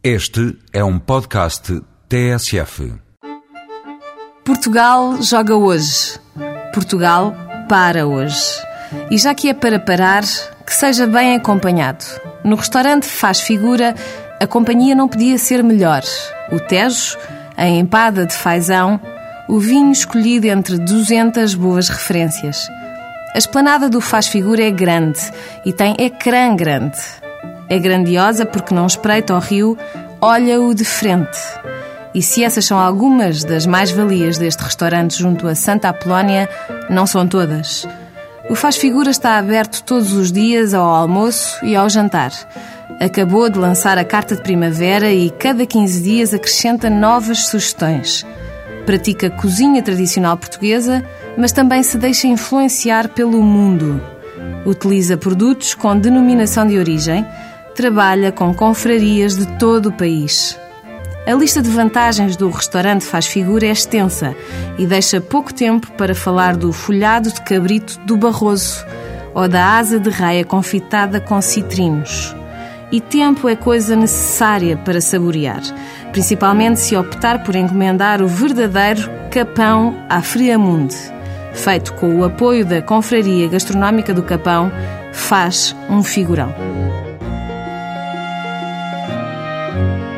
Este é um podcast TSF. Portugal joga hoje. Portugal para hoje. E já que é para parar, que seja bem acompanhado. No restaurante Faz Figura, a companhia não podia ser melhor. O Tejo, a empada de fazão, o vinho escolhido entre 200 boas referências. A esplanada do Faz Figura é grande e tem ecrã grande. É grandiosa porque não espreita o rio, olha-o de frente. E se essas são algumas das mais-valias deste restaurante junto a Santa Apolónia, não são todas. O Faz Figura está aberto todos os dias ao almoço e ao jantar. Acabou de lançar a carta de primavera e cada 15 dias acrescenta novas sugestões. Pratica cozinha tradicional portuguesa, mas também se deixa influenciar pelo mundo. Utiliza produtos com denominação de origem, trabalha com confrarias de todo o país. A lista de vantagens do restaurante Faz Figura é extensa e deixa pouco tempo para falar do folhado de cabrito do Barroso ou da asa de raia confitada com citrinos. E tempo é coisa necessária para saborear, principalmente se optar por encomendar o verdadeiro capão à Friamunde. Feito com o apoio da Confraria Gastronómica do Capão, faz um figurão. you